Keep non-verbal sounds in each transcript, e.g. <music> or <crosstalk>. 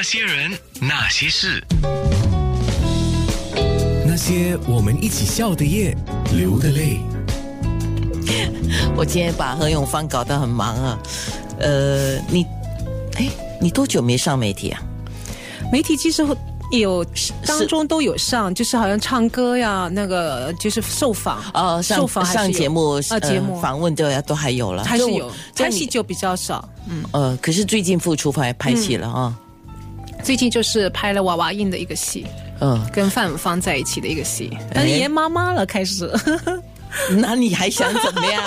那些人，那些事，那些我们一起笑的夜，流的泪。我今天把何永芳搞得很忙啊。呃，你，哎，你多久没上媒体啊？媒体其实有当中都有上，就是好像唱歌呀，那个就是受访哦，受访上节目啊节目呃访问的都还有了，还是有，拍戏就比较少。嗯，呃，可是最近复出拍拍戏了啊。最近就是拍了娃娃音的一个戏，嗯，跟范永芳在一起的一个戏，但是演妈妈了开始。<laughs> 那你还想怎么样？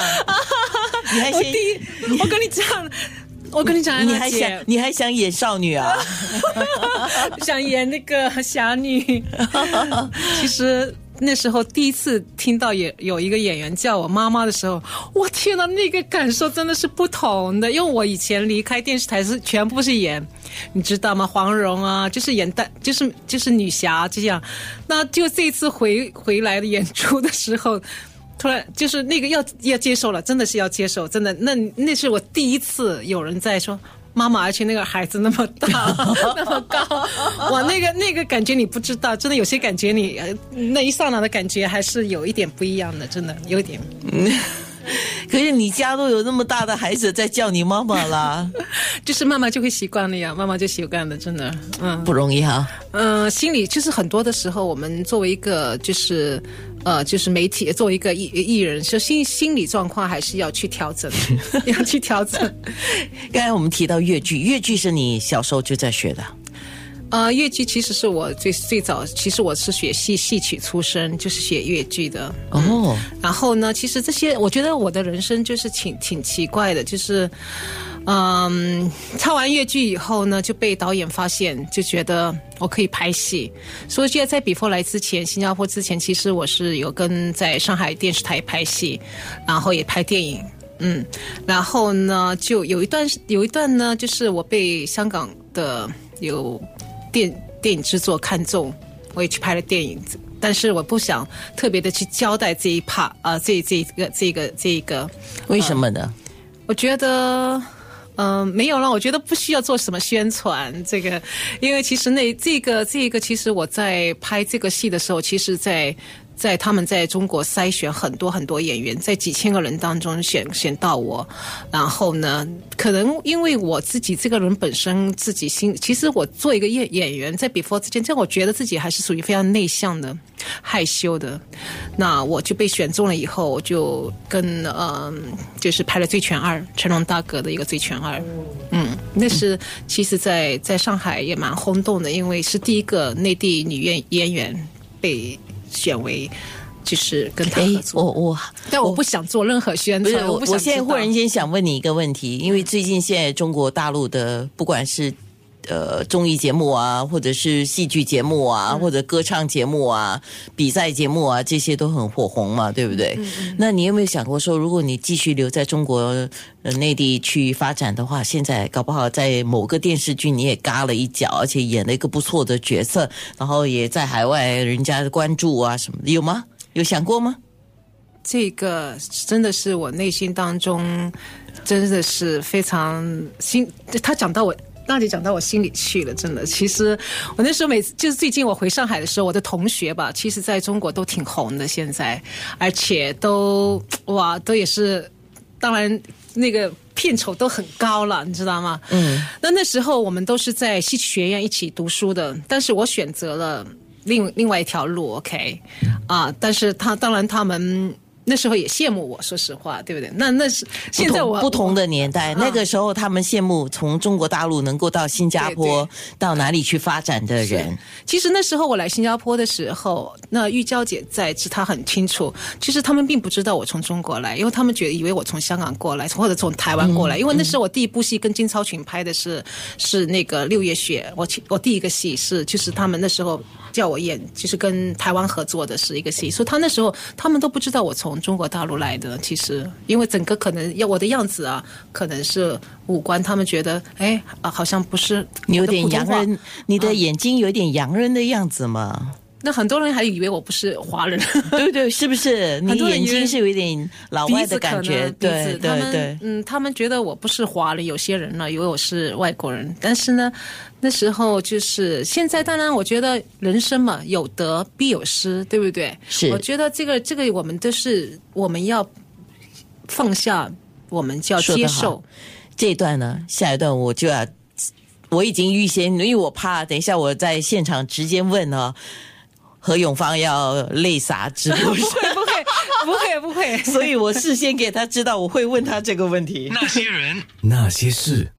<laughs> 你还想我第一，我跟你讲，我跟你讲，你还想你还想演少女啊？<laughs> 想演那个侠女。其实那时候第一次听到有有一个演员叫我妈妈的时候，我天呐，那个感受真的是不同的。因为我以前离开电视台是全部是演，你知道吗？黄蓉啊，就是演大，就是就是女侠这样。那就这次回回来的演出的时候。突然就是那个要要接受了，真的是要接受，真的那那是我第一次有人在说妈妈，而且那个孩子那么大 <laughs> 那么高，哇，那个那个感觉你不知道，真的有些感觉你呃那一刹那的感觉还是有一点不一样的，真的有一点。<laughs> 可是你家都有那么大的孩子在叫你妈妈啦，<laughs> 就是慢慢就会习惯了呀，慢慢就习惯了，真的，嗯不容易哈。嗯、呃，心里就是很多的时候，我们作为一个就是呃就是媒体，作为一个艺艺人，就心心理状况还是要去调整，<laughs> 要去调整。<laughs> 刚才我们提到越剧，越剧是你小时候就在学的，呃，越剧其实是我最最早，其实我是学戏戏曲出身，就是学越剧的。哦，然后呢，其实这些，我觉得我的人生就是挺挺奇怪的，就是，嗯，唱完越剧以后呢，就被导演发现，就觉得我可以拍戏。所以记得在比佛来之前，新加坡之前，其实我是有跟在上海电视台拍戏，然后也拍电影。嗯，然后呢，就有一段有一段呢，就是我被香港的有电电影制作看中，我也去拍了电影，但是我不想特别的去交代这一 part 啊、这这一个这个这一个，为什么呢？我觉得。嗯、没有了。我觉得不需要做什么宣传，这个，因为其实那这个这个，其实我在拍这个戏的时候，其实在在他们在中国筛选很多很多演员，在几千个人当中选选到我，然后呢，可能因为我自己这个人本身自己心，其实我做一个演演员，在 before 之前，这我觉得自己还是属于非常内向的、害羞的。那我就被选中了以后，我就跟呃，就是拍了《醉拳二》，成龙大哥的一个《醉拳二》。嗯，那是其实在在上海也蛮轰动的，因为是第一个内地女演演员被选为。就是跟他合哎，作，我我但我不想做任何宣不是传，我不我现在忽然间想问你一个问题，因为最近现在中国大陆的不管是呃综艺节目啊，或者是戏剧节目啊，嗯或者歌唱节目啊、比赛节目啊，这些都很火红嘛，对不嗯对？那你有没有想过说，如果你继续留在中国呃内地去发展的话，现在搞不好在某个电视剧你也嘎了一脚，而且演了一个不错的角色，然后也在海外人家的关注啊什么的，有吗？有想过吗？这个真的是我内心当中，真的是非常心。他讲到我，大姐讲到我心里去了，真的。其实我那时候每次就是最近我回上海的时候，我的同学吧，其实在中国都挺红的，现在，而且都哇，都也是，当然那个片酬都很高了，你知道吗？嗯。那那时候我们都是在戏曲学院一起读书的，但是我选择了。另另外一条路，OK，啊，但是他当然他们那时候也羡慕我，说实话，对不对？那那是现在我不同的年代，啊那个时候他们羡慕从中国大陆能够到新加坡到哪里去发展的人。其实那时候我来新加坡的时候，那玉娇姐在，其实她很清楚，其实他们并不知道我从中国来，因为他们觉得以为我从香港过来，或者从台湾过来。因为那时候我第一部戏跟金超群拍的是是那个六月雪，我其我第一个戏是就是他们那时候叫我演，就是跟台湾合作的是一个戏，所以他那时候他们都不知道我从中国大陆来的。其实因为整个可能要我的样子啊，可能是五官，他们觉得哎啊好像不是你有点洋人，你的眼睛有点洋人的样子嘛？那很多人还以为我不是华人，对对，是不是？<laughs> 你眼睛是有一点老外的感觉，对对对。嗯，他们觉得我不是华人，有些人呢以为我是外国人，但是呢，那时候就是现在，当然我觉得人生嘛，有得必有失，对不对？是我觉得这个这个我们都是我们要放下，我们就要接受。这一段呢，下一段我就要，我已经预先，因为我怕等一下我在现场直接问呢，<laughs> 何永芳要泪洒直播室，不会不会不会不会，<laughs> 所以我事先给他知道我会问他这个问题。那些人，那些事。